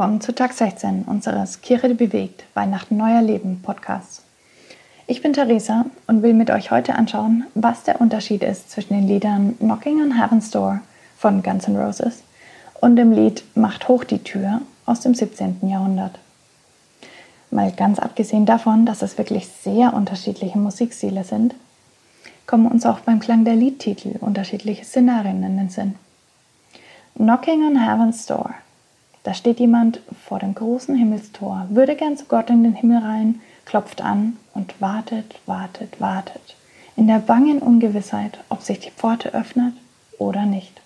willkommen zu Tag 16 unseres Kirche bewegt Weihnachten neuer Leben Podcasts. Ich bin Theresa und will mit euch heute anschauen, was der Unterschied ist zwischen den Liedern Knocking on Heaven's Door von Guns N' Roses und dem Lied Macht hoch die Tür aus dem 17. Jahrhundert. Mal ganz abgesehen davon, dass es wirklich sehr unterschiedliche Musikstile sind, kommen uns auch beim Klang der Liedtitel unterschiedliche Szenarien in den Sinn. Knocking on Heaven's Door. Da steht jemand vor dem großen Himmelstor, würde gern zu Gott in den Himmel rein, klopft an und wartet, wartet, wartet, in der bangen Ungewissheit, ob sich die Pforte öffnet oder nicht.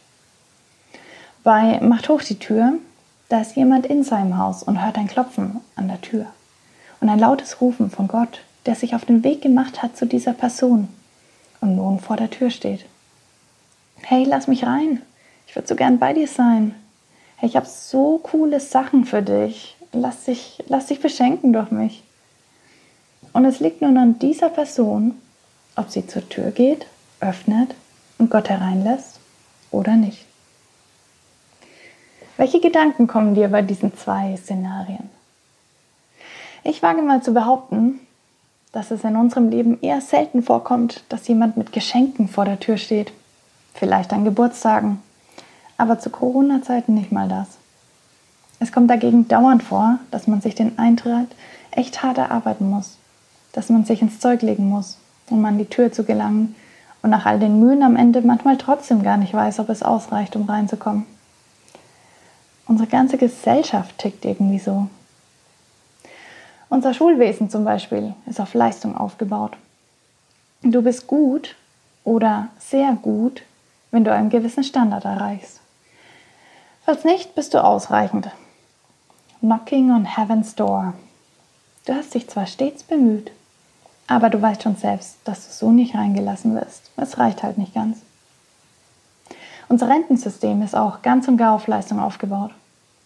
Bei Macht hoch die Tür, da ist jemand in seinem Haus und hört ein Klopfen an der Tür und ein lautes Rufen von Gott, der sich auf den Weg gemacht hat zu dieser Person und nun vor der Tür steht. Hey, lass mich rein, ich würde so gern bei dir sein. Ich habe so coole Sachen für dich. Lass dich, lass dich beschenken durch mich. Und es liegt nun an dieser Person, ob sie zur Tür geht, öffnet und Gott hereinlässt oder nicht. Welche Gedanken kommen dir bei diesen zwei Szenarien? Ich wage mal zu behaupten, dass es in unserem Leben eher selten vorkommt, dass jemand mit Geschenken vor der Tür steht. Vielleicht an Geburtstagen aber zu Corona-Zeiten nicht mal das. Es kommt dagegen dauernd vor, dass man sich den Eintritt echt hart erarbeiten muss, dass man sich ins Zeug legen muss, um an die Tür zu gelangen und nach all den Mühen am Ende manchmal trotzdem gar nicht weiß, ob es ausreicht, um reinzukommen. Unsere ganze Gesellschaft tickt irgendwie so. Unser Schulwesen zum Beispiel ist auf Leistung aufgebaut. Du bist gut oder sehr gut, wenn du einen gewissen Standard erreichst. Falls nicht, bist du ausreichend. Knocking on Heaven's Door. Du hast dich zwar stets bemüht, aber du weißt schon selbst, dass du so nicht reingelassen wirst. Es reicht halt nicht ganz. Unser Rentensystem ist auch ganz und gar auf Leistung aufgebaut.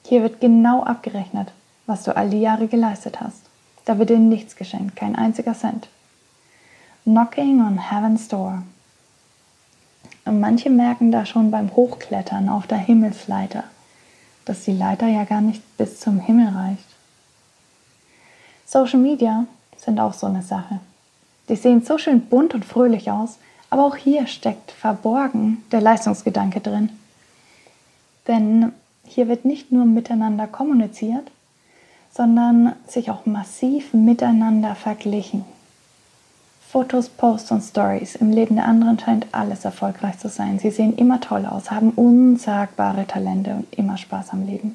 Hier wird genau abgerechnet, was du all die Jahre geleistet hast. Da wird dir nichts geschenkt, kein einziger Cent. Knocking on Heaven's Door. Manche merken da schon beim Hochklettern auf der Himmelsleiter, dass die Leiter ja gar nicht bis zum Himmel reicht. Social Media sind auch so eine Sache. Die sehen so schön bunt und fröhlich aus, aber auch hier steckt verborgen der Leistungsgedanke drin. Denn hier wird nicht nur miteinander kommuniziert, sondern sich auch massiv miteinander verglichen. Fotos, Posts und Stories. Im Leben der anderen scheint alles erfolgreich zu sein. Sie sehen immer toll aus, haben unsagbare Talente und immer Spaß am Leben.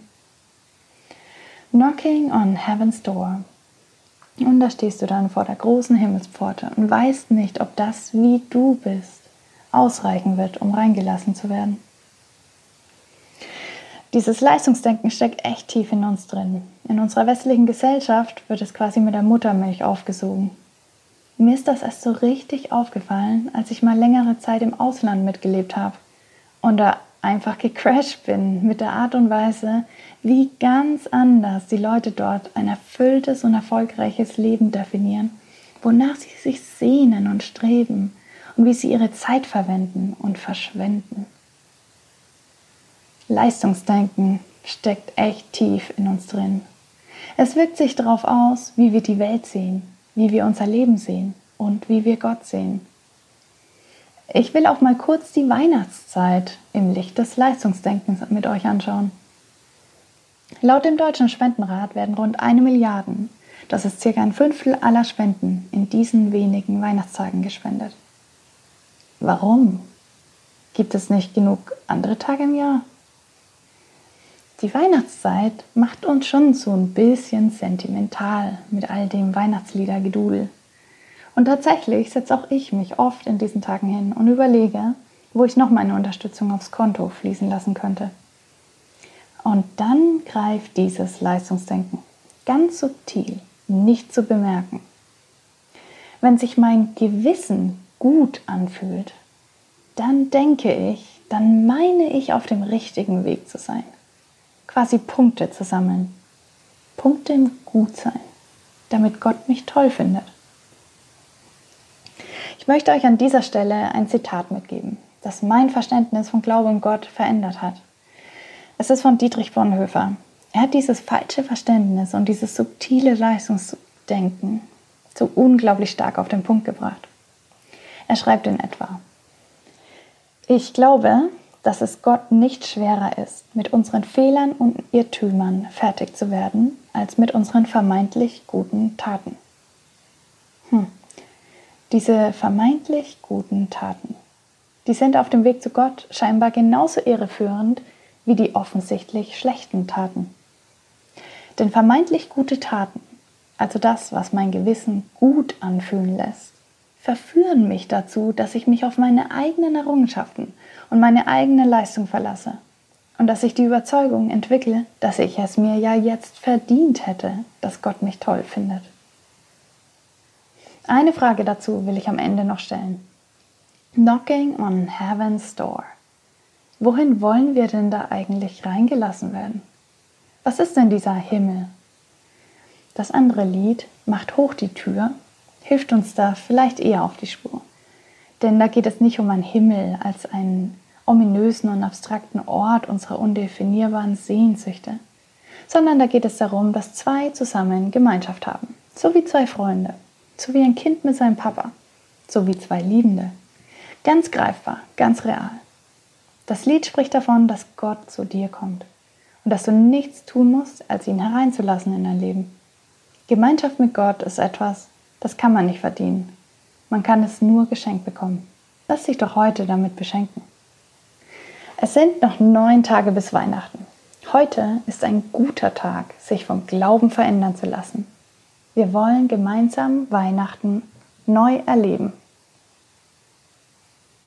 Knocking on Heaven's Door. Und da stehst du dann vor der großen Himmelspforte und weißt nicht, ob das, wie du bist, ausreichen wird, um reingelassen zu werden. Dieses Leistungsdenken steckt echt tief in uns drin. In unserer westlichen Gesellschaft wird es quasi mit der Muttermilch aufgesogen. Mir ist das erst so richtig aufgefallen, als ich mal längere Zeit im Ausland mitgelebt habe und da einfach gecrashed bin mit der Art und Weise, wie ganz anders die Leute dort ein erfülltes und erfolgreiches Leben definieren, wonach sie sich sehnen und streben und wie sie ihre Zeit verwenden und verschwenden. Leistungsdenken steckt echt tief in uns drin. Es wirkt sich darauf aus, wie wir die Welt sehen, wie wir unser Leben sehen und wie wir Gott sehen. Ich will auch mal kurz die Weihnachtszeit im Licht des Leistungsdenkens mit euch anschauen. Laut dem Deutschen Spendenrat werden rund eine Milliarde, das ist circa ein Fünftel aller Spenden, in diesen wenigen Weihnachtstagen gespendet. Warum? Gibt es nicht genug andere Tage im Jahr? Die Weihnachtszeit macht uns schon so ein bisschen sentimental mit all dem Weihnachtsliedergedudel. Und tatsächlich setze auch ich mich oft in diesen Tagen hin und überlege, wo ich noch meine Unterstützung aufs Konto fließen lassen könnte. Und dann greift dieses Leistungsdenken ganz subtil, nicht zu bemerken. Wenn sich mein Gewissen gut anfühlt, dann denke ich, dann meine ich auf dem richtigen Weg zu sein quasi Punkte zu sammeln. Punkte im Gutsein, damit Gott mich toll findet. Ich möchte euch an dieser Stelle ein Zitat mitgeben, das mein Verständnis von Glaube und Gott verändert hat. Es ist von Dietrich Bonhoeffer Er hat dieses falsche Verständnis und dieses subtile Leistungsdenken so unglaublich stark auf den Punkt gebracht. Er schreibt in etwa, ich glaube, dass es Gott nicht schwerer ist, mit unseren Fehlern und Irrtümern fertig zu werden, als mit unseren vermeintlich guten Taten. Hm. Diese vermeintlich guten Taten, die sind auf dem Weg zu Gott scheinbar genauso irreführend wie die offensichtlich schlechten Taten. Denn vermeintlich gute Taten, also das, was mein Gewissen gut anfühlen lässt, verführen mich dazu, dass ich mich auf meine eigenen Errungenschaften und meine eigene Leistung verlasse und dass ich die Überzeugung entwickle, dass ich es mir ja jetzt verdient hätte, dass Gott mich toll findet. Eine Frage dazu will ich am Ende noch stellen. Knocking on Heaven's Door. Wohin wollen wir denn da eigentlich reingelassen werden? Was ist denn dieser Himmel? Das andere Lied macht hoch die Tür hilft uns da vielleicht eher auf die Spur. Denn da geht es nicht um einen Himmel als einen ominösen und abstrakten Ort unserer undefinierbaren Sehnsüchte, sondern da geht es darum, dass zwei zusammen Gemeinschaft haben, so wie zwei Freunde, so wie ein Kind mit seinem Papa, so wie zwei Liebende. Ganz greifbar, ganz real. Das Lied spricht davon, dass Gott zu dir kommt und dass du nichts tun musst, als ihn hereinzulassen in dein Leben. Gemeinschaft mit Gott ist etwas, das kann man nicht verdienen. Man kann es nur geschenkt bekommen. Lass dich doch heute damit beschenken. Es sind noch neun Tage bis Weihnachten. Heute ist ein guter Tag, sich vom Glauben verändern zu lassen. Wir wollen gemeinsam Weihnachten neu erleben.